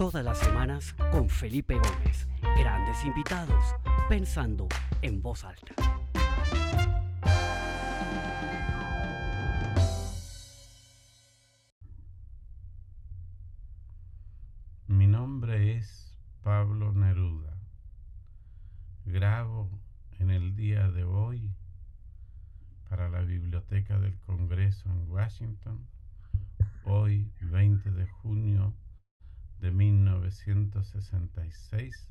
Todas las semanas con Felipe Gómez. Grandes invitados, pensando en voz alta. Mi nombre es Pablo Neruda. Grabo en el día de hoy para la Biblioteca del Congreso en Washington, hoy 20 de junio de 1966,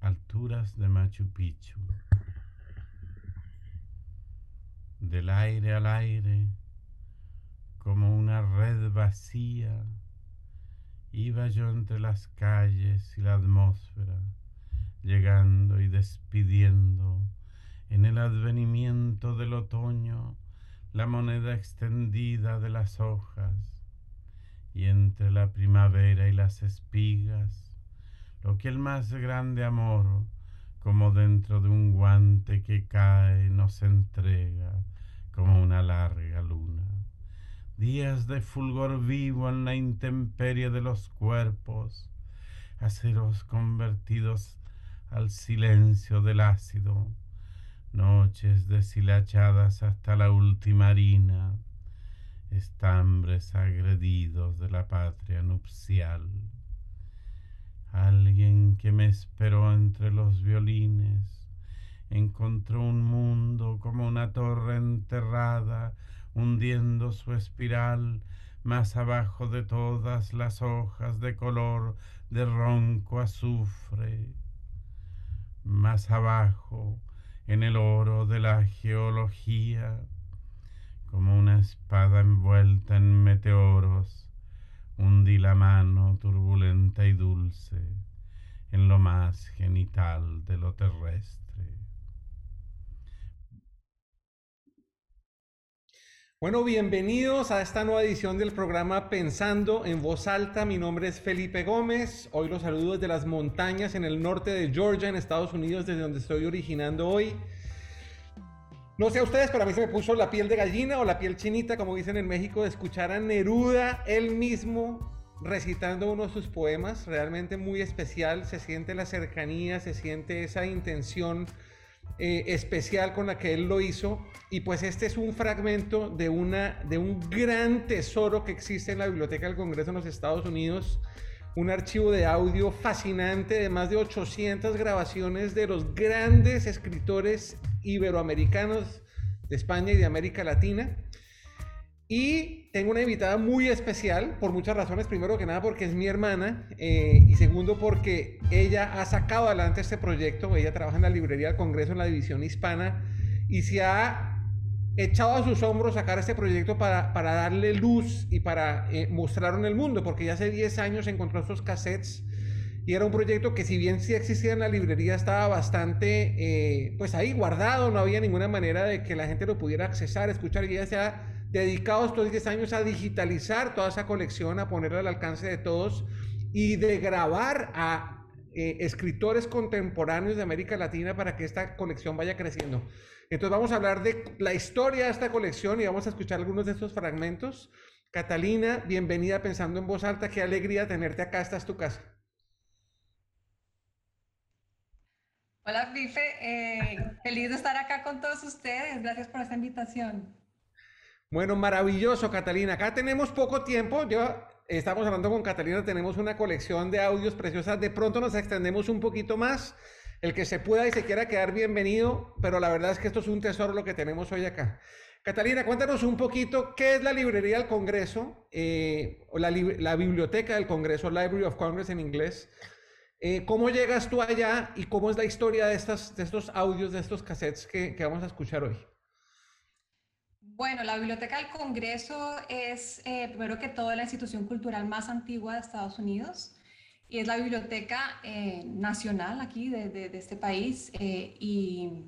alturas de Machu Picchu. Del aire al aire, como una red vacía, iba yo entre las calles y la atmósfera, llegando y despidiendo en el advenimiento del otoño la moneda extendida de las hojas y entre la primavera y las espigas, lo que el más grande amor, como dentro de un guante que cae, nos entrega como una larga luna. Días de fulgor vivo en la intemperie de los cuerpos, aceros convertidos al silencio del ácido, noches deshilachadas hasta la última harina, estambres agredidos de la patria nupcial. Alguien que me esperó entre los violines encontró un mundo como una torre enterrada, hundiendo su espiral más abajo de todas las hojas de color de ronco azufre. Más abajo, en el oro de la geología, como una espada envuelta en meteoros, hundí la mano turbulenta y dulce en lo más genital de lo terrestre. Bueno, bienvenidos a esta nueva edición del programa Pensando en Voz Alta. Mi nombre es Felipe Gómez. Hoy los saludo desde las montañas en el norte de Georgia, en Estados Unidos, desde donde estoy originando hoy. No sé a ustedes, pero a mí se me puso la piel de gallina o la piel chinita, como dicen en México, de escuchar a Neruda él mismo recitando uno de sus poemas, realmente muy especial. Se siente la cercanía, se siente esa intención eh, especial con la que él lo hizo. Y pues este es un fragmento de, una, de un gran tesoro que existe en la Biblioteca del Congreso en los Estados Unidos. Un archivo de audio fascinante de más de 800 grabaciones de los grandes escritores iberoamericanos de España y de América Latina. Y tengo una invitada muy especial por muchas razones. Primero que nada porque es mi hermana eh, y segundo porque ella ha sacado adelante este proyecto. Ella trabaja en la librería del Congreso en la división hispana y se ha echado a sus hombros sacar este proyecto para, para darle luz y para eh, mostrarlo en el mundo. Porque ya hace 10 años encontró estos cassettes y era un proyecto que si bien sí existía en la librería, estaba bastante, eh, pues ahí guardado, no había ninguna manera de que la gente lo pudiera accesar, escuchar, y ella se ha dedicado estos 10 años a digitalizar toda esa colección, a ponerla al alcance de todos y de grabar a eh, escritores contemporáneos de América Latina para que esta colección vaya creciendo. Entonces vamos a hablar de la historia de esta colección y vamos a escuchar algunos de estos fragmentos. Catalina, bienvenida pensando en voz alta, qué alegría tenerte acá, esta es tu casa. Hola, Fife. Eh, feliz de estar acá con todos ustedes. Gracias por esta invitación. Bueno, maravilloso, Catalina. Acá tenemos poco tiempo. Yo estamos hablando con Catalina, tenemos una colección de audios preciosas. De pronto nos extendemos un poquito más. El que se pueda y se quiera quedar bienvenido, pero la verdad es que esto es un tesoro lo que tenemos hoy acá. Catalina, cuéntanos un poquito qué es la librería del Congreso, eh, o la, la biblioteca del Congreso, Library of Congress en inglés. Eh, ¿Cómo llegas tú allá y cómo es la historia de, estas, de estos audios, de estos cassettes que, que, vamos a escuchar hoy? Bueno, la Biblioteca del Congreso es, eh, primero que todo, la institución cultural más antigua de Estados Unidos y es la biblioteca eh, nacional aquí de, de, de este país eh, y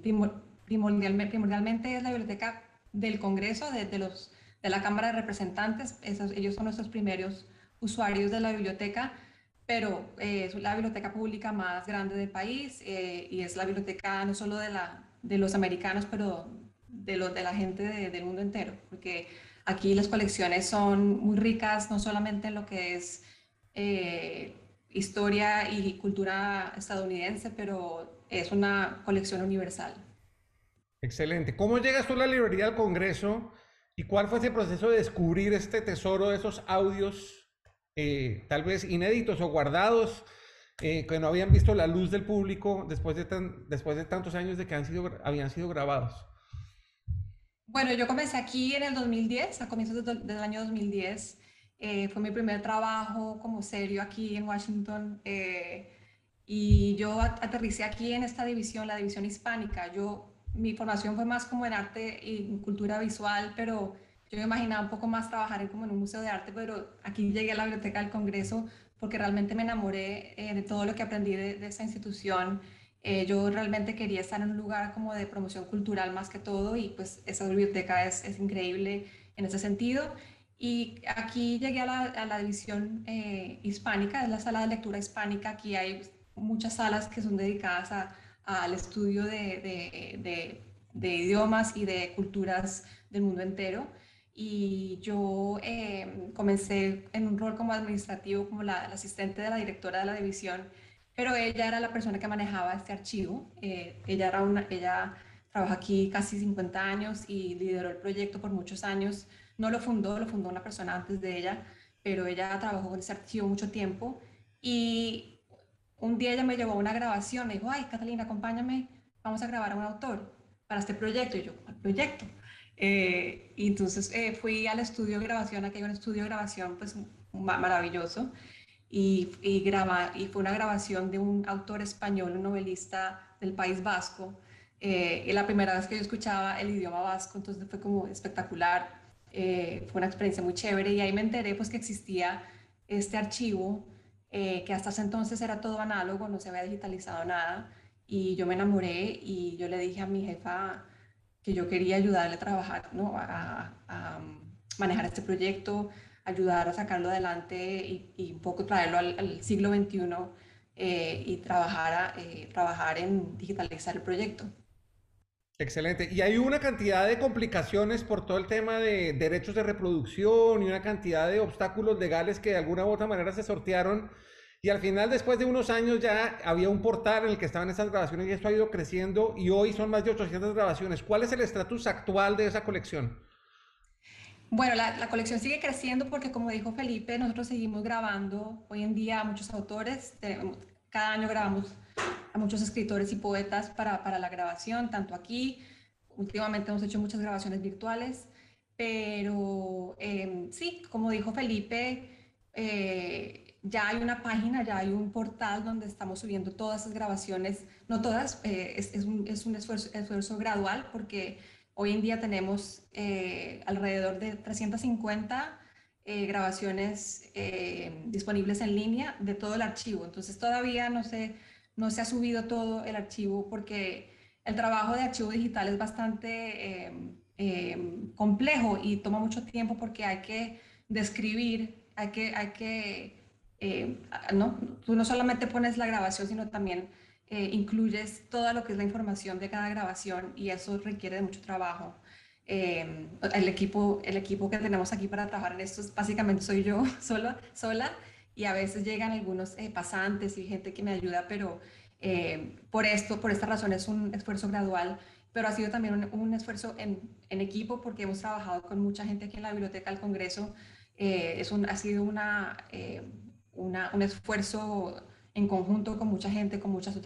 primordialmente, primordialmente, es la biblioteca del Congreso, de, de, los, de la Cámara de Representantes. Esos, ellos son nuestros primeros usuarios de la biblioteca pero eh, es la biblioteca pública más grande del país eh, y es la biblioteca no solo de, la, de los americanos, pero de, los, de la gente de, del mundo entero, porque aquí las colecciones son muy ricas, no solamente en lo que es eh, historia y cultura estadounidense, pero es una colección universal. Excelente. ¿Cómo llegas tú a la librería del Congreso y cuál fue ese proceso de descubrir este tesoro de esos audios, eh, tal vez inéditos o guardados, eh, que no habían visto la luz del público después de, después de tantos años de que han sido, habían sido grabados? Bueno, yo comencé aquí en el 2010, a comienzos del año 2010. Eh, fue mi primer trabajo como serio aquí en Washington. y yo aterricé aquí en esta división, la división hispánica. Yo mi formación fue más como en arte y cultura visual, pero yo me imaginaba un poco más trabajar en, como en un museo de arte, pero aquí llegué a la Biblioteca del Congreso porque realmente me enamoré eh, de todo lo que aprendí de, de institución. Eh, yo realmente quería estar en un lugar como de promoción cultural más que todo y pues esa biblioteca es, es increíble en ese sentido. Y aquí llegué a la, a la división eh, hispánica, es la sala de lectura hispánica. Aquí hay muchas salas que son dedicadas a, al estudio de, idiomas y de culturas del mundo entero. Y yo eh, comencé en un rol como administrativo, como la, asistente de la directora de la división, pero ella era la persona que manejaba este archivo. Eh, ella, era una, ella trabaja aquí casi 50 años y lideró el proyecto por muchos años. No lo fundó, lo fundó una persona antes de ella, pero ella trabajó con ese archivo mucho tiempo. Y un día ella me llevó a una grabación, me dijo, ay, Catalina, acompáñame, vamos a grabar a un autor para este proyecto. Y yo, ¿al proyecto? Eh, y entonces eh, fui al estudio de grabación, aquí hay un estudio de grabación pues maravilloso, y, y, graba, y fue una grabación de un autor español, un novelista del País Vasco, eh, y la primera vez que yo escuchaba el idioma vasco, entonces fue como espectacular, fue una experiencia muy chévere, y ahí me enteré pues que existía este archivo eh, que hasta ese entonces era todo análogo, no se había digitalizado nada, y yo me enamoré y yo le dije a mi jefa que yo quería ayudarle a trabajar, ¿no? a, manejar este proyecto, ayudar a sacarlo adelante y, un poco traerlo al, siglo XXI eh, y trabajar, eh, trabajar en digitalizar el proyecto. Excelente. Y hay una cantidad de complicaciones por todo el tema de derechos de reproducción y una cantidad de obstáculos legales que de alguna u otra manera se sortearon. Y al final, después de unos años, ya había un portal en el que estaban esas grabaciones y esto ha ido creciendo y hoy son más de 800 grabaciones. ¿Cuál es el estatus actual de esa colección? Bueno, la, la, colección sigue creciendo porque, como dijo Felipe, nosotros seguimos grabando hoy en día a muchos autores. Cada año grabamos a muchos escritores y poetas para, para la grabación, tanto aquí, últimamente hemos hecho muchas grabaciones virtuales, pero em, sí, como dijo Felipe, eh, ya hay una página, ya hay un portal donde estamos subiendo todas esas grabaciones, no todas, eh, es, es, un, es, un, esfuerzo, esfuerzo gradual porque hoy en día tenemos eh, alrededor de 350 grabaciones disponibles en línea de todo el archivo, entonces todavía no sé no se ha subido todo el archivo porque el trabajo de archivo digital es bastante em, em, complejo y toma mucho tiempo porque hay que describir, hay que, hay que em, no, tú no solamente pones la grabación, sino también eh, incluyes toda lo que es la información de cada grabación y eso requiere de mucho trabajo. el, equipo, el equipo que tenemos aquí para trabajar en esto básicamente soy yo sola, sola y a veces llegan algunos eh, pasantes y gente que me ayuda, pero eh, por esto, por esta razón es un esfuerzo gradual, pero ha sido también un, esfuerzo en, en, equipo porque hemos trabajado con mucha gente aquí en la Biblioteca del Congreso. Eh, es un, ha sido una, un esfuerzo en conjunto con mucha gente, con muchos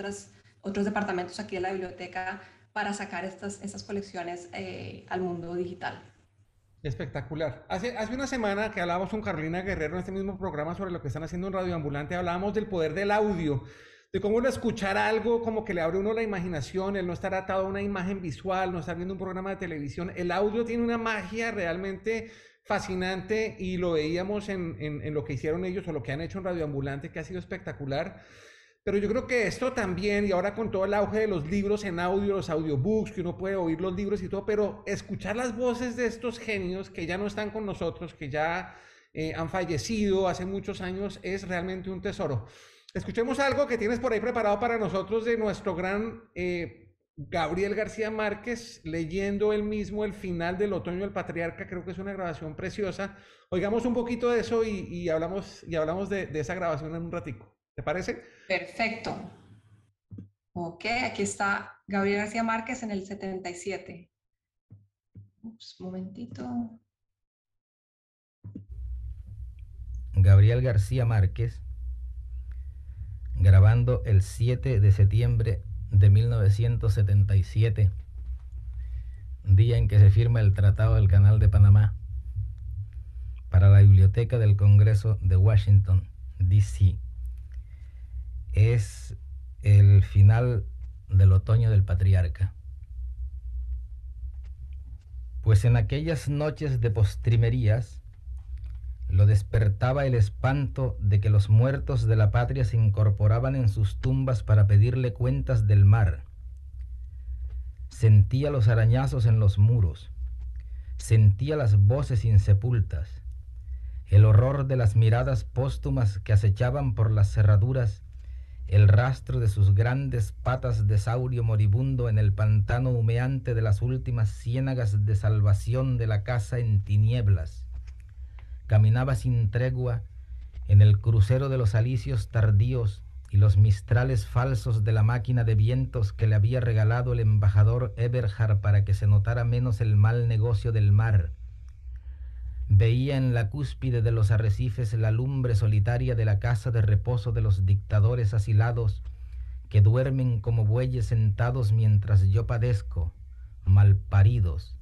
otros departamentos aquí de la biblioteca para sacar estas, estas colecciones al mundo digital. Espectacular. Hace, hace una semana que hablábamos con Carolina Guerrero en este mismo programa sobre lo que están haciendo en Radio Ambulante, hablábamos del poder del audio, de cómo uno escuchar algo como que le abre uno la imaginación, el no estar atado a una imagen visual, no estar viendo un programa de televisión. El audio tiene una magia realmente fascinante y lo veíamos en, en, lo que hicieron ellos o lo que han hecho en Radio Ambulante, que ha sido espectacular. Pero yo creo que esto también, y ahora con todo el auge de los libros en audio, los audiobooks, que uno puede oír los libros y todo, pero escuchar las voces de estos genios que ya no están con nosotros, que ya eh, han fallecido hace muchos años, es realmente un tesoro. Escuchemos algo que tienes por ahí preparado para nosotros de nuestro gran eh, Gabriel García Márquez leyendo él mismo el final del Otoño del Patriarca, creo que es una grabación preciosa. Oigamos un poquito de eso y, hablamos, y hablamos de, esa grabación en un ratico. ¿Te parece? Perfecto. Ok, aquí está Gabriel García Márquez en el 77. Ups, momentito. Gabriel García Márquez, grabando el 7 de septiembre de 1977, día en que se firma el Tratado del Canal de Panamá, para la Biblioteca del Congreso de Washington, D.C. Es el final del otoño del patriarca. Pues en aquellas noches de postrimerías, lo despertaba el espanto de que los muertos de la patria se incorporaban en sus tumbas para pedirle cuentas del mar. Sentía los arañazos en los muros, sentía las voces insepultas, el horror de las miradas póstumas que acechaban por las cerraduras, el rastro de sus grandes patas de saurio moribundo en el pantano humeante de las últimas ciénagas de salvación de la casa en tinieblas caminaba sin tregua en el crucero de los alicios tardíos y los mistrales falsos de la máquina de vientos que le había regalado el embajador Eberhard para que se notara menos el mal negocio del mar. Veía en la cúspide de los arrecifes la lumbre solitaria de la casa de reposo de los dictadores asilados que duermen como bueyes sentados mientras yo padezco, malparidos,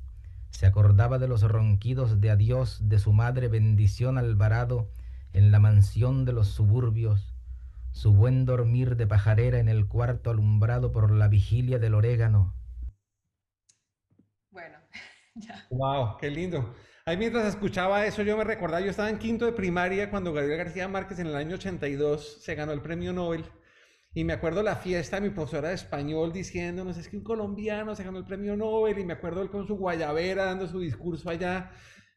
se acordaba de los ronquidos de adiós de su madre bendición Alvarado en la mansión de los suburbios, su buen dormir de pajarera en el cuarto alumbrado por la vigilia del orégano. Bueno, ya. Wow, qué lindo. Ahí mientras escuchaba eso, yo me recordaba, yo estaba en quinto de primaria cuando Gabriel García Márquez en el año 82 se ganó el premio Nobel y me acuerdo la fiesta de mi profesora de español diciéndonos, es que un colombiano se ganó el premio Nobel y me acuerdo él con su guayabera dando su discurso allá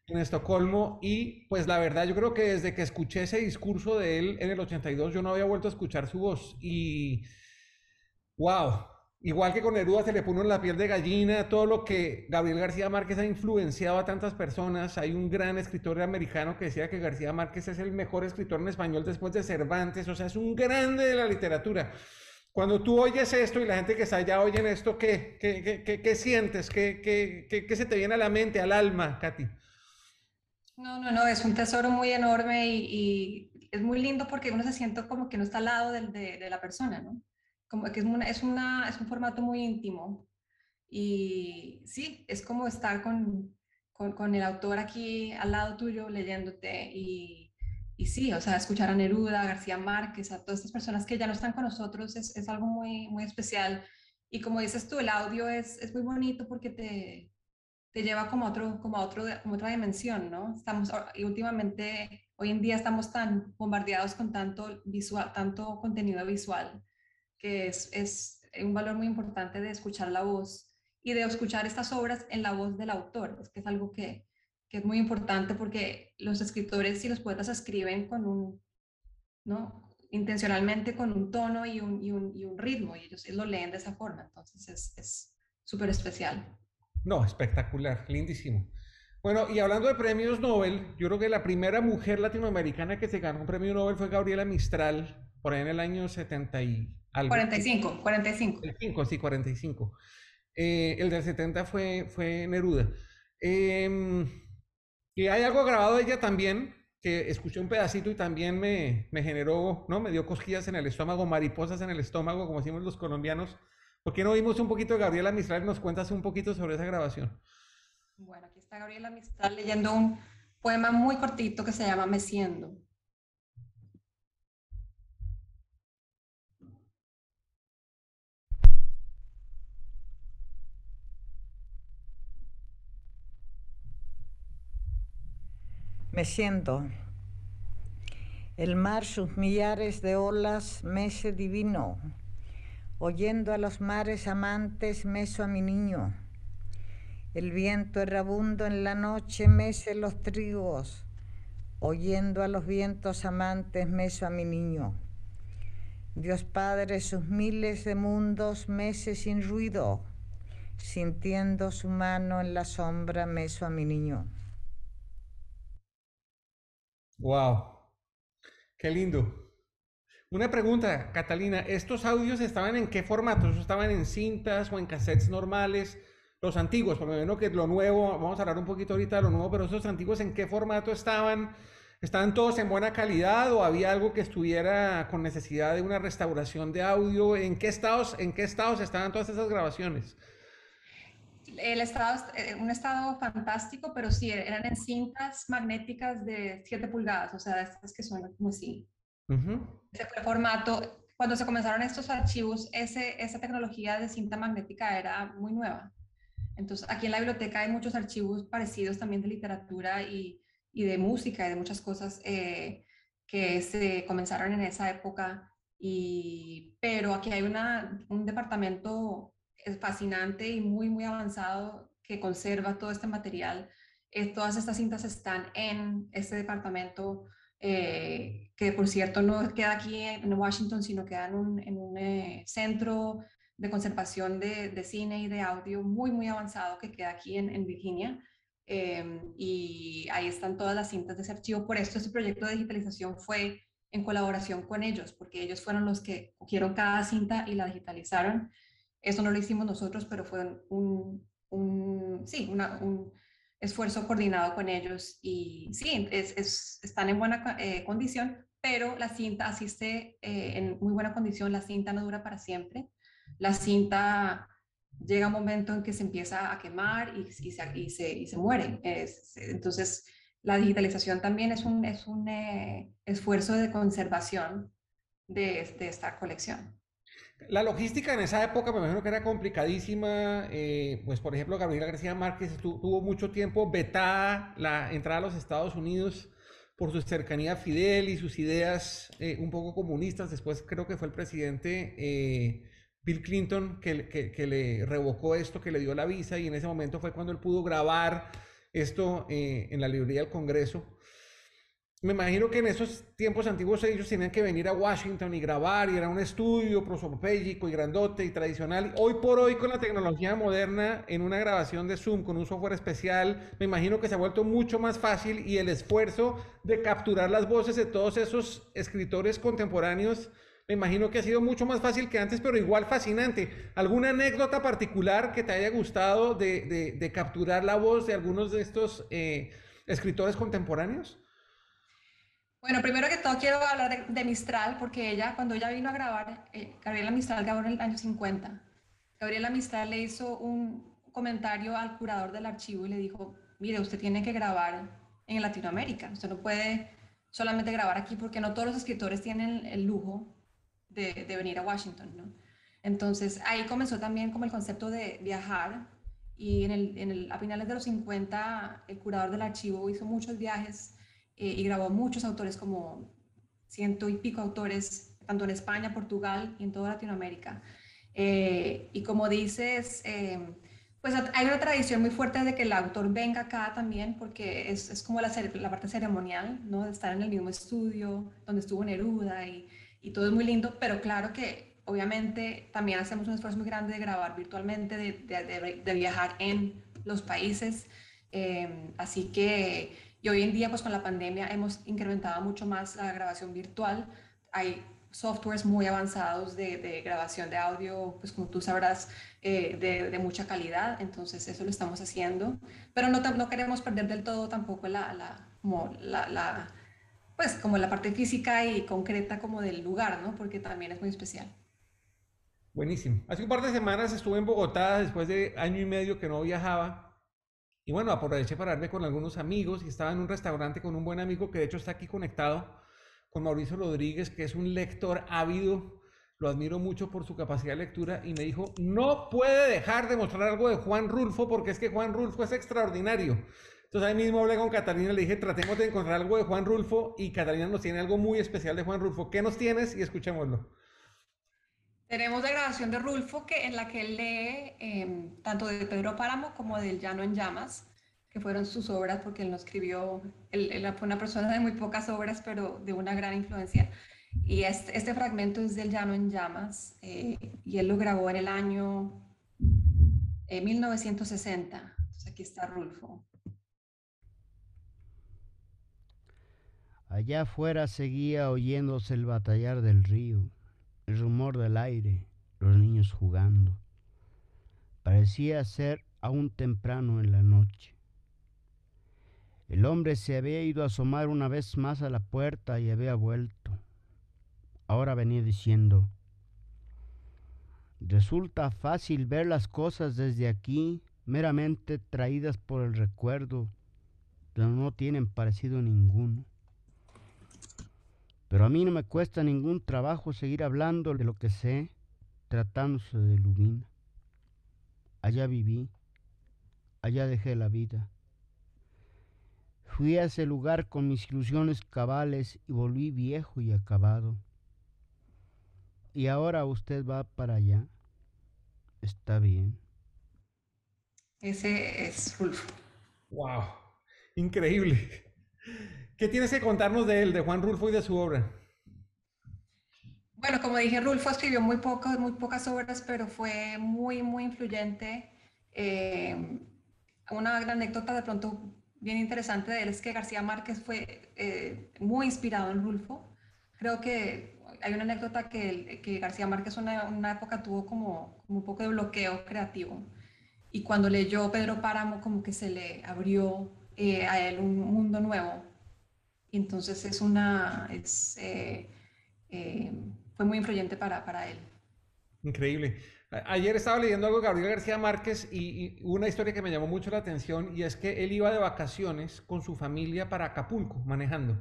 en Estocolmo y pues la verdad yo creo que desde que escuché ese discurso de él en el 82 yo no había vuelto a escuchar su voz y wow, Igual que con Neruda se le puso en la piel de gallina, todo lo que Gabriel García Márquez ha influenciado a tantas personas. Hay un gran escritor americano que decía que García Márquez es el mejor escritor en español después de Cervantes, o sea, es un grande de la literatura. Cuando tú oyes esto y la gente que está allá oyen esto, ¿qué, qué, qué, qué sientes? ¿Qué, ¿Qué, se te viene a la mente, al alma, Katy? No, no, no, es un tesoro muy enorme y, es muy lindo porque uno se siente como que no está al lado de la persona, ¿no? Que es, una, es, un formato muy íntimo. Y sí, es como estar con, con, el autor aquí al lado tuyo leyéndote y, y, sí, o sea, escuchar a Neruda, a García Márquez, a todas estas personas que ya no están con nosotros es, algo muy, muy especial. Y como dices tú, el audio es, es muy bonito porque te, te lleva como, otro, como, a otro, como otra dimensión, ¿no? Estamos, y últimamente, hoy en día estamos tan bombardeados con tanto, visual, tanto contenido visual que es, es un valor muy importante de escuchar la voz y de escuchar estas obras en la voz del autor, es que es algo que, que es muy importante porque los escritores y los poetas escriben con un, ¿no? intencionalmente con un tono y un, y un, y un ritmo, y ellos, lo leen de esa forma, entonces es súper especial. No, espectacular, lindísimo. Bueno, y hablando de premios Nobel, yo creo que la primera mujer latinoamericana que se ganó un premio Nobel fue Gabriela Mistral, por ahí en el año 70 y 45, 45. sí, 45. Eh, el del 70 fue, fue Neruda. Em, y hay algo grabado de ella también, que escuché un pedacito y también me, me, generó, ¿no? Me dio cosquillas en el estómago, mariposas en el estómago, como decimos los colombianos. ¿Por qué no vimos un poquito de Gabriela Mistral nos cuentas un poquito sobre esa grabación? Bueno, aquí está Gabriela Mistral leyendo un poema muy cortito que se llama Meciendo. Me siento. El mar sus millares de olas mece divino. Oyendo a los mares amantes meso a mi niño. El viento errabundo en la noche mece los trigos. Oyendo a los vientos amantes meso a mi niño. Dios Padre sus miles de mundos mece sin ruido, sintiendo su mano en la sombra meso a mi niño. Wow, qué lindo. Una pregunta, Catalina, ¿estos audios estaban en qué formato? ¿Estaban en cintas o en cassettes normales? Los antiguos, porque me imagino que lo nuevo, vamos a hablar un poquito ahorita de lo nuevo, pero esos antiguos, ¿en qué formato estaban? ¿Estaban todos en buena calidad o había algo que estuviera con necesidad de una restauración de audio? ¿En qué estados, en qué estados estaban todas esas grabaciones? El estado, eh, un estado fantástico, pero sí, eran en cintas magnéticas de 7 pulgadas, o sea, estas que son como así. Ese fue el formato. Cuando se comenzaron estos archivos, ese, esa tecnología de cinta magnética era muy nueva. Entonces, aquí en la biblioteca hay muchos archivos parecidos también de literatura y, y de música y de muchas cosas eh, que se comenzaron en esa época. Y, pero aquí hay una, un departamento fascinante y muy, muy avanzado que conserva todo este material. Eh, todas estas cintas están en este departamento eh, que por cierto no queda aquí en Washington, sino queda en un, en un eh, centro de conservación de, de, cine y de audio muy, muy avanzado que queda aquí en, en Virginia. Em, y ahí están todas las cintas de ese archivo. Por esto este proyecto de digitalización fue en colaboración con ellos, porque ellos fueron los que cogieron cada cinta y la digitalizaron. Eso no lo hicimos nosotros, pero fue un, un sí, un, esfuerzo coordinado con ellos y sí, es, están en buena eh, condición, pero la cinta asiste eh, en muy buena condición, la cinta no dura para siempre, la cinta llega un momento en que se empieza a quemar y, y, se, y se, y se, muere. entonces, la digitalización también es un, es un eh, esfuerzo de conservación de, de esta colección. La logística en esa época me imagino que era complicadísima. Eh, pues, por ejemplo, Gabriela García Márquez tuvo mucho tiempo vetada la entrada a los Estados Unidos por su cercanía a Fidel y sus ideas eh, un poco comunistas. Después creo que fue el presidente eh, Bill Clinton que, que, le revocó esto, que le dio la visa y en ese momento fue cuando él pudo grabar esto en la librería del Congreso me imagino que en esos tiempos antiguos ellos tenían que venir a Washington y grabar y era un estudio prosopopéyico y grandote y tradicional. Hoy por hoy con la tecnología moderna en una grabación de Zoom con un software especial, me imagino que se ha vuelto mucho más fácil y el esfuerzo de capturar las voces de todos esos escritores contemporáneos, me imagino que ha sido mucho más fácil que antes, pero igual fascinante. ¿Alguna anécdota particular que te haya gustado de, capturar la voz de algunos de estos eh, escritores contemporáneos? Bueno, primero que todo quiero hablar de, Mistral, porque ella, cuando ella vino a grabar, eh, Gabriela Mistral grabó en el año 50. Gabriela Mistral le hizo un comentario al curador del archivo y le dijo, mire, usted tiene que grabar en Latinoamérica, usted no puede solamente grabar aquí porque no todos los escritores tienen el lujo de, de venir a Washington, ¿no? Entonces ahí comenzó también como el concepto de viajar y en el, en el, a finales de los 50 el curador del archivo hizo muchos viajes eh, y grabó muchos autores, como ciento y pico autores, tanto en España, Portugal y en toda Latinoamérica. Eh, y como dices, eh, pues hay una tradición muy fuerte de que el autor venga acá también, porque es, es como la, parte ceremonial, ¿no? De estar en el mismo estudio donde estuvo Neruda y, y todo es muy lindo, pero claro que obviamente también hacemos un esfuerzo muy grande de grabar virtualmente, de, de viajar en los países. así que y hoy en día, pues con la pandemia hemos incrementado mucho más la grabación virtual. Hay softwares muy avanzados de, grabación de audio, pues como tú sabrás, eh, de, mucha calidad. Entonces eso lo estamos haciendo. Pero no, no queremos perder del todo tampoco la, la, como la, pues como la parte física y concreta como del lugar, ¿no? Porque también es muy especial. Buenísimo. Hace un par de semanas estuve en Bogotá después de año y medio que no viajaba y bueno, aproveché para verme con algunos amigos y estaba en un restaurante con un buen amigo que de hecho está aquí conectado, con Mauricio Rodríguez, que es un lector ávido. Lo admiro mucho por su capacidad de lectura y me dijo, no puede dejar de mostrar algo de Juan Rulfo porque es que Juan Rulfo es extraordinario. Entonces ahí mismo hablé con Catalina y le dije, tratemos de encontrar algo de Juan Rulfo y Catalina nos tiene algo muy especial de Juan Rulfo. ¿Qué nos tienes? Y escuchémoslo. Tenemos la grabación de Rulfo, que, en la que él lee em, tanto de Pedro Páramo como del Llano en Llamas, que fueron sus obras, porque él no escribió, él, fue una persona de muy pocas obras, pero de una gran influencia. Y este, este fragmento es del Llano en Llamas eh, y él lo grabó en el año 1960. Eh, Entonces aquí está Rulfo. Allá afuera seguía oyéndose el batallar del río, el rumor del aire, los niños jugando. Parecía ser aún temprano en la noche. El hombre se había ido a asomar una vez más a la puerta y había vuelto. Ahora venía diciendo, resulta fácil ver las cosas desde aquí, meramente traídas por el recuerdo, pero no tienen parecido ninguno. Pero a mí no me cuesta ningún trabajo seguir hablando de lo que sé, tratándose de Lubina. Allá viví, allá dejé la vida. Fui a ese lugar con mis ilusiones cabales y volví viejo y acabado. Y ahora usted va para allá. Está bien. Ese es Rulfo. ¡Wow! Increíble. ¿Qué tienes que contarnos de él, de Juan Rulfo y de su obra? Bueno, como dije, Rulfo escribió muy, poco, muy pocas obras, pero fue muy, muy influyente. Eh, una anécdota de pronto bien interesante de él es que García Márquez fue eh, muy inspirado en Rulfo. Creo que hay una anécdota que, que García Márquez una, una, época tuvo como, como, un poco de bloqueo creativo y cuando leyó Pedro Páramo como que se le abrió eh, a él un mundo nuevo. Entonces es una, es, eh, eh, fue muy influyente para, para él. Increíble. Ayer estaba leyendo algo de Gabriel García Márquez y, y, una historia que me llamó mucho la atención y es que él iba de vacaciones con su familia para Acapulco manejando.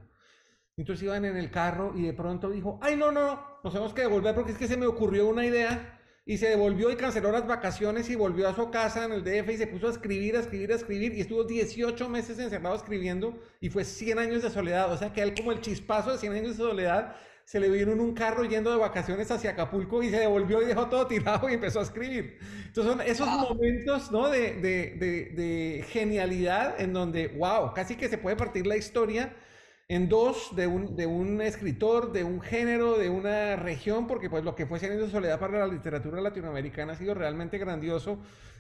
Entonces iban en el carro y de pronto dijo, ay no, no, nos tenemos que devolver porque es que se me ocurrió una idea y se devolvió y canceló las vacaciones y volvió a su casa en el DF y se puso a escribir, a escribir, a escribir y estuvo 18 meses encerrado escribiendo y fue 100 años de soledad. O sea que él como el chispazo de 100 años de soledad se le vino en un carro yendo de vacaciones hacia Acapulco y se devolvió y dejó todo tirado y empezó a escribir. Entonces son esos momentos ¿no? de, de, de, de genialidad en donde, wow, casi que se puede partir la historia en dos de un, de un escritor, de un género, de una región, porque pues lo que fue Cien de Soledad para la literatura latinoamericana ha sido realmente grandioso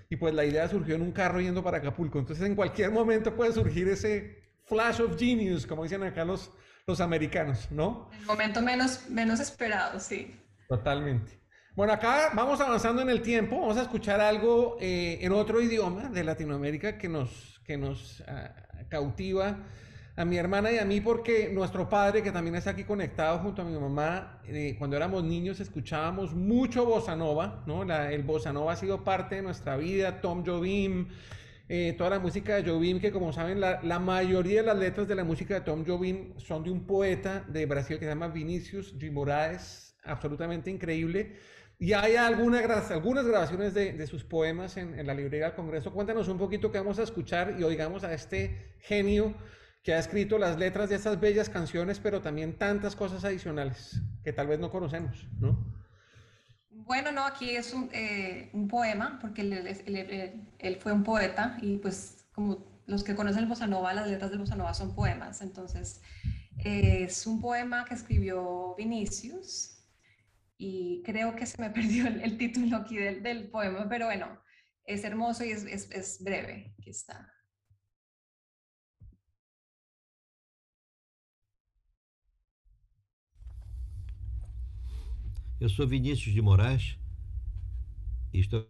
y pues la idea surgió en un carro yendo para Acapulco. Entonces en cualquier momento puede surgir ese flash of genius, como dicen acá los, los americanos, ¿no? El momento menos, menos esperado, sí. Totalmente. Bueno, acá vamos avanzando en el tiempo, vamos a escuchar algo eh, en otro idioma de Latinoamérica que nos, que nos uh, cautiva a mi hermana y a mí porque nuestro padre, que también está aquí conectado junto a mi mamá, eh, cuando éramos niños escuchábamos mucho bossa nova, ¿no? El bossa nova ha sido parte de nuestra vida, Tom Jobim, eh, toda la música de Jobim, que como saben, la, mayoría de las letras de la música de Tom Jobim son de un poeta de Brasil que se llama Vinicius de Moraes, absolutamente increíble. Y hay algunas, grabaciones de, de sus poemas en, en la librería del Congreso. Cuéntanos un poquito qué vamos a escuchar y oigamos a este genio que ha escrito las letras de estas bellas canciones, pero también tantas cosas adicionales que tal vez no conocemos, ¿no? Bueno, no, aquí es un, eh, un poema, porque él, él, él, fue un poeta y pues como los que conocen el Bossa Nova, las letras del Bossa Nova son poemas, entonces eh, es un poema que escribió Vinicius y creo que se me perdió el, el título aquí del, del, poema, pero bueno, es hermoso y es, es, es breve, aquí está. Eu sou Vinícius de Moraes e estou.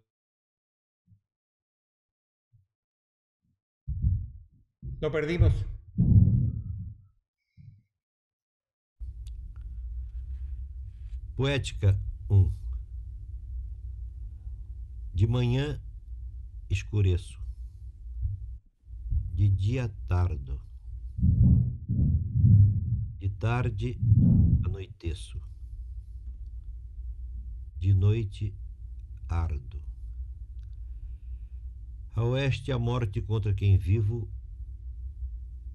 Lo perdimos. Poética 1. De manhã escureço, de dia tardo, de tarde anoiteço de noite ardo. A oeste a morte contra quem vivo,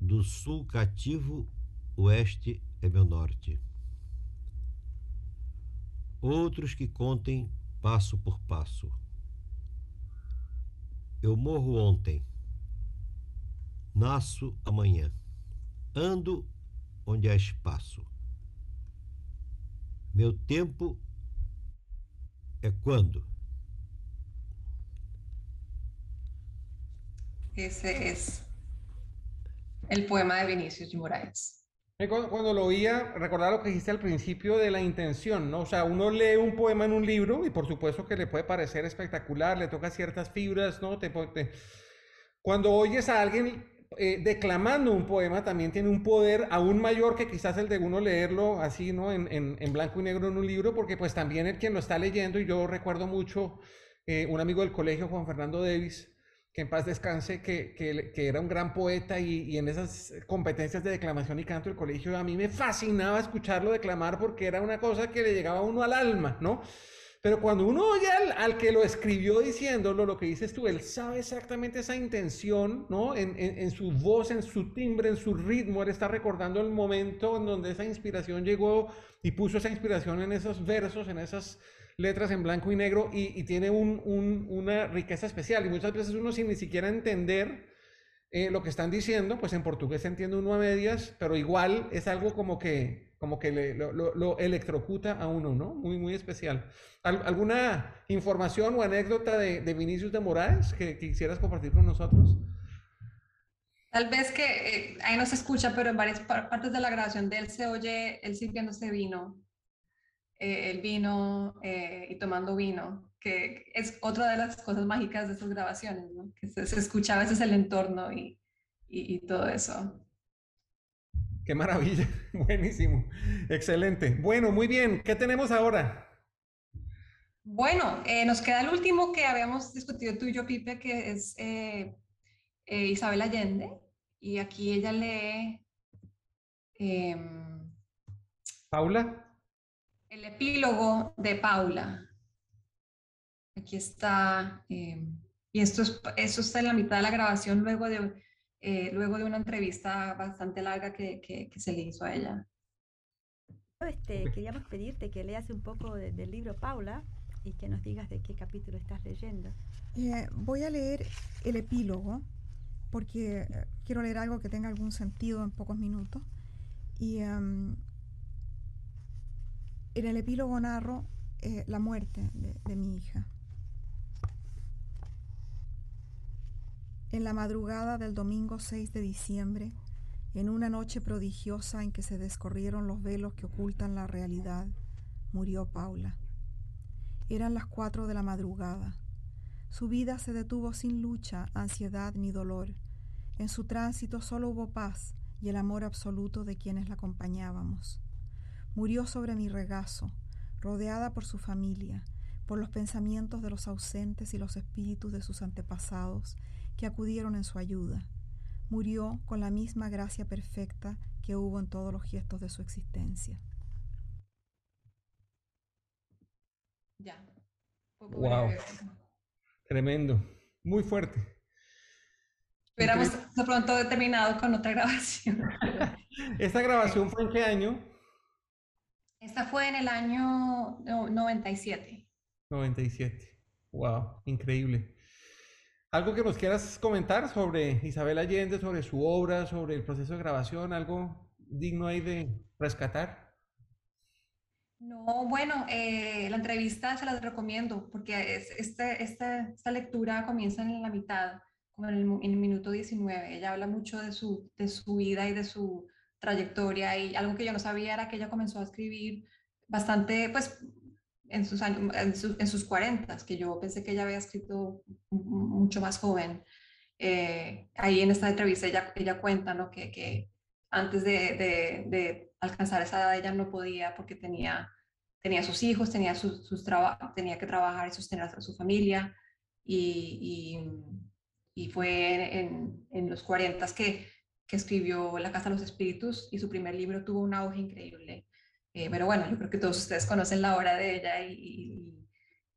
do sul cativo, oeste é meu norte. Outros que contem passo por passo. Eu morro ontem, nasço amanhã, ando onde há espaço. Meu tempo é quando? Ese es el poema de Vinicius de Moraes. Cuando, cuando, lo oía, recordaba lo que dijiste al principio de la intención, ¿no? O sea, uno lee un poema en un libro y por supuesto que le puede parecer espectacular, le toca ciertas fibras, ¿no? Te, te... Cuando oyes a alguien eh, declamando un poema también tiene un poder aún mayor que quizás el de uno leerlo así, ¿no? En, en, en blanco y negro en un libro, porque pues también el quien lo está leyendo, y yo recuerdo mucho eh, un amigo del colegio, Juan Fernando Davis, que en paz descanse, que, que, que era un gran poeta y, y, en esas competencias de declamación y canto del colegio a mí me fascinaba escucharlo declamar porque era una cosa que le llegaba a uno al alma, ¿no? Pero cuando uno oye al, al, que lo escribió diciéndolo, lo que dices tú, él sabe exactamente esa intención, ¿no? En, en, en, su voz, en su timbre, en su ritmo, él está recordando el momento en donde esa inspiración llegó y puso esa inspiración en esos versos, en esas letras en blanco y negro y, y tiene un, un, una riqueza especial. Y muchas veces uno sin ni siquiera entender eh, lo que están diciendo, pues en portugués se entiende uno a medias, pero igual es algo como que, como que le, lo, electrocuta a uno, ¿no? Muy, muy especial. ¿Al, ¿Alguna información o anécdota de, de Vinicius de Moraes que, quisieras compartir con nosotros? Tal vez que eh, ahí no se escucha, pero en varias partes de la grabación de él se oye él sirviéndose vino eh, el vino eh, y tomando vino, que es otra de las cosas mágicas de estas grabaciones, ¿no? que se, se, escucha a veces el entorno y, y, y todo eso. Qué maravilla, buenísimo, excelente. Bueno, muy bien, ¿qué tenemos ahora? Bueno, eh, nos queda el último que habíamos discutido tú y yo, Pipe, que es eh, eh, Isabel Allende. Y aquí ella lee... em, Paula. El epílogo de Paula. Aquí está, eh, y esto, es, esto está en la mitad de la grabación luego de, eh, luego de una entrevista bastante larga que, que, que, se le hizo a ella. Este, queríamos pedirte que leas un poco de, del libro Paula y que nos digas de qué capítulo estás leyendo. Eh, voy a leer el epílogo porque quiero leer algo que tenga algún sentido en pocos minutos. Y um, en el epílogo narro eh, la muerte de, de, mi hija. En la madrugada del domingo 6 de diciembre, en una noche prodigiosa en que se descorrieron los velos que ocultan la realidad, murió Paula. Eran las cuatro de la madrugada. Su vida se detuvo sin lucha, ansiedad ni dolor. En su tránsito solo hubo paz y el amor absoluto de quienes la acompañábamos. Murió sobre mi regazo, rodeada por su familia, por los pensamientos de los ausentes y los espíritus de sus antepasados que acudieron en su ayuda. Murió con la misma gracia perfecta que hubo en todos los gestos de su existencia. Ya. Wow. Tremendo. Muy fuerte. Hubiéramos de pronto terminado con otra grabación. ¿Esta grabación fue en qué año? Esta fue en el año 97. 97. Wow, increíble. ¿Algo que nos quieras comentar sobre Isabel Allende, sobre su obra, sobre el proceso de grabación? ¿Algo digno ahí de rescatar? No, bueno, eh, la entrevista se las recomiendo porque es, este, este, esta lectura comienza en la mitad, como en el, en el minuto 19. Ella habla mucho de su, de su vida y de su trayectoria y algo que yo no sabía era que ella comenzó a escribir bastante, pues, en sus años, en, su, en sus 40, que yo pensé que ella había escrito mucho más joven. Eh, ahí en esta entrevista ella, ella cuenta, ¿no? Que, que antes de, de, de, alcanzar esa edad ella no podía porque tenía, tenía sus hijos, tenía, sus, sus tenía que trabajar y sostener a su familia y, y, y fue en, en los 40 que que escribió La Casa de los Espíritus y su primer libro tuvo un auge increíble. Eh, pero bueno, yo creo que todos ustedes conocen la obra de ella y, y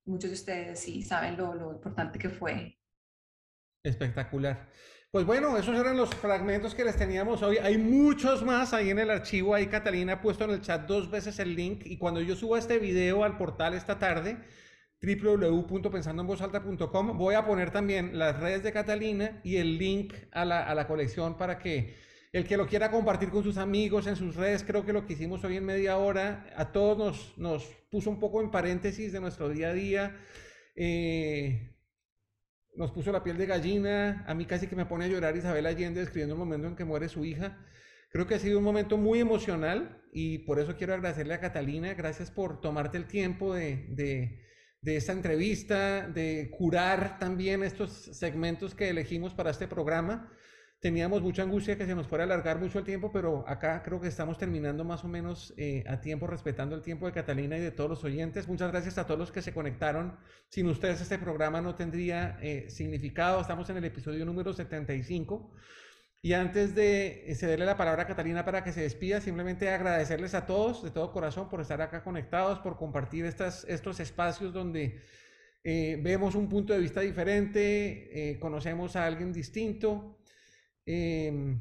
muchos de ustedes sí saben lo, lo, importante que fue. Espectacular. Pues bueno, esos eran los fragmentos que les teníamos hoy. Hay muchos más ahí en el archivo. Ahí Catalina ha puesto en el chat dos veces el link y cuando yo suba este video al portal esta tarde, www.pensandoenvozalta.com. Voy a poner también las redes de Catalina y el link a la, a la colección para que el que lo quiera compartir con sus amigos en sus redes, creo que lo que hicimos hoy en media hora a todos nos, nos puso un poco en paréntesis de nuestro día a día. Eh, nos puso la piel de gallina, a mí casi que me pone a llorar Isabel Allende escribiendo el momento en que muere su hija. Creo que ha sido un momento muy emocional y por eso quiero agradecerle a Catalina, gracias por tomarte el tiempo de, de, de esta entrevista, de curar también estos segmentos que elegimos para este programa. Teníamos mucha angustia que se nos fuera a alargar mucho el tiempo, pero acá creo que estamos terminando más o menos eh, a tiempo, respetando el tiempo de Catalina y de todos los oyentes. Muchas gracias a todos los que se conectaron. Sin ustedes este programa no tendría eh, significado. Estamos en el episodio número 75. Y antes de eh, cederle la palabra a Catalina para que se despida, simplemente agradecerles a todos de todo corazón por estar acá conectados, por compartir estas, estos espacios donde vemos un punto de vista diferente, conocemos a alguien distinto eh,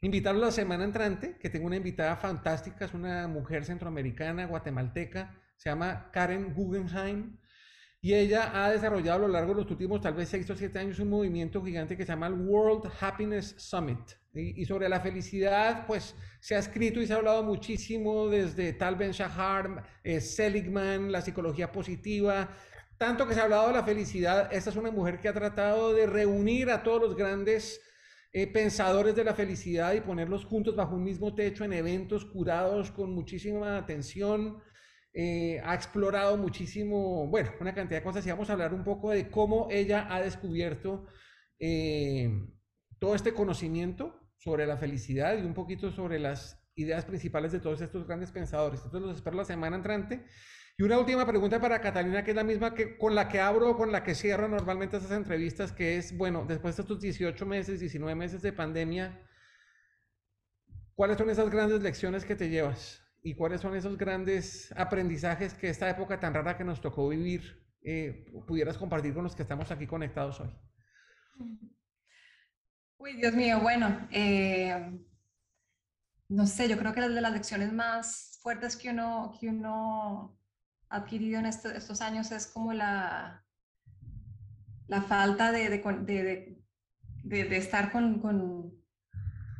invitarlo la semana entrante, que tengo una invitada fantástica, es una mujer centroamericana, guatemalteca, se llama Karen Guggenheim, y ella ha desarrollado a lo largo de los últimos tal vez 6 o 7 años un movimiento gigante que se llama el World Happiness Summit. Y, sobre la felicidad, pues se ha escrito y se ha hablado muchísimo desde Tal Ben Shahar, eh, Seligman, la psicología positiva, tanto que se ha hablado de la felicidad. Esta es una mujer que ha tratado de reunir a todos los grandes eh, pensadores de la felicidad y ponerlos juntos bajo un mismo techo en eventos curados con muchísima atención. Eh, ha explorado muchísimo, bueno, una cantidad de cosas y vamos a hablar un poco de cómo ella ha descubierto eh, todo este conocimiento sobre la felicidad y un poquito sobre las ideas principales de todos estos grandes pensadores. Entonces los espero la semana entrante. Y una última pregunta para Catalina, que es la misma que con la que abro o con la que cierro normalmente esas entrevistas, que es, bueno, después de estos 18 meses, 19 meses de pandemia, ¿cuáles son esas grandes lecciones que te llevas? ¿Y cuáles son esos grandes aprendizajes que esta época tan rara que nos tocó vivir eh, pudieras compartir con los que estamos aquí conectados hoy? Uy, Dios mío, bueno, eh, no sé, yo creo que las de las lecciones más fuertes que uno, que uno adquirido en estos años es como la, la falta de, de, de, estar con, con,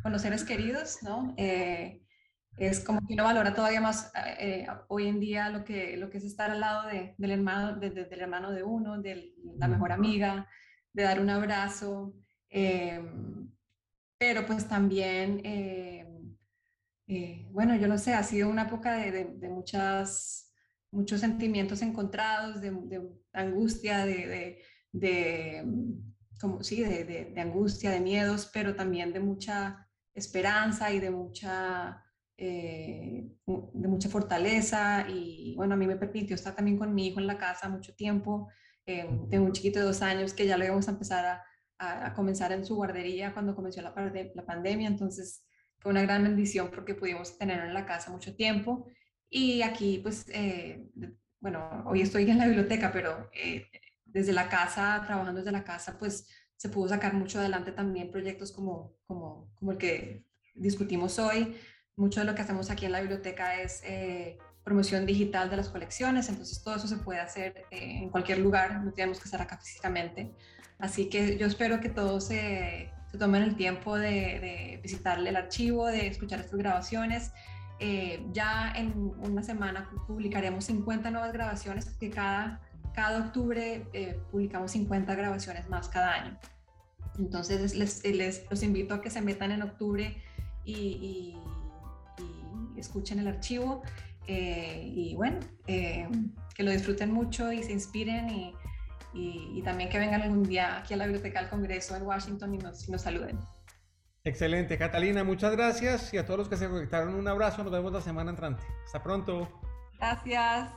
con, los seres queridos, ¿no? Eh, es como que uno valora todavía más eh, hoy en día lo que, lo que es estar al lado del, hermano, del hermano de uno, de la mejor amiga, de dar un abrazo. Pero pues también, eh, bueno, yo no sé, ha sido una época de, muchas muchos sentimientos encontrados de, angustia, de, de, como, sí, de, angustia, de miedos, pero también de mucha esperanza y de mucha, eh, de mucha fortaleza. Y bueno, a mí me permitió estar también con mi hijo en la casa mucho tiempo. Eh, tengo un chiquito de dos años que ya lo íbamos a empezar a, a, comenzar en su guardería cuando comenzó la, la pandemia, entonces fue una gran bendición porque pudimos tenerlo en la casa mucho tiempo y aquí, pues, eh, bueno, hoy estoy en la biblioteca, pero eh, desde la casa, trabajando desde la casa, pues se pudo sacar mucho adelante también proyectos como, como, como el que discutimos hoy. Mucho de lo que hacemos aquí en la biblioteca es eh, promoción digital de las colecciones, entonces todo eso se puede hacer en cualquier lugar, no tenemos que estar acá físicamente. Así que yo espero que todos se, se tomen el tiempo de, de visitar el archivo, de escuchar estas grabaciones eh, ya en una semana publicaremos 50 nuevas grabaciones, porque cada, cada octubre eh, publicamos 50 grabaciones más cada año. Entonces les, les, los invito a que se metan en octubre y, escuchen el archivo. Eh, y bueno, que lo disfruten mucho y se inspiren y, también que vengan algún día aquí a la Biblioteca del Congreso en Washington y nos saluden. Excelente, Catalina, muchas gracias y a todos los que se conectaron un abrazo, nos vemos la semana entrante. Hasta pronto. Gracias.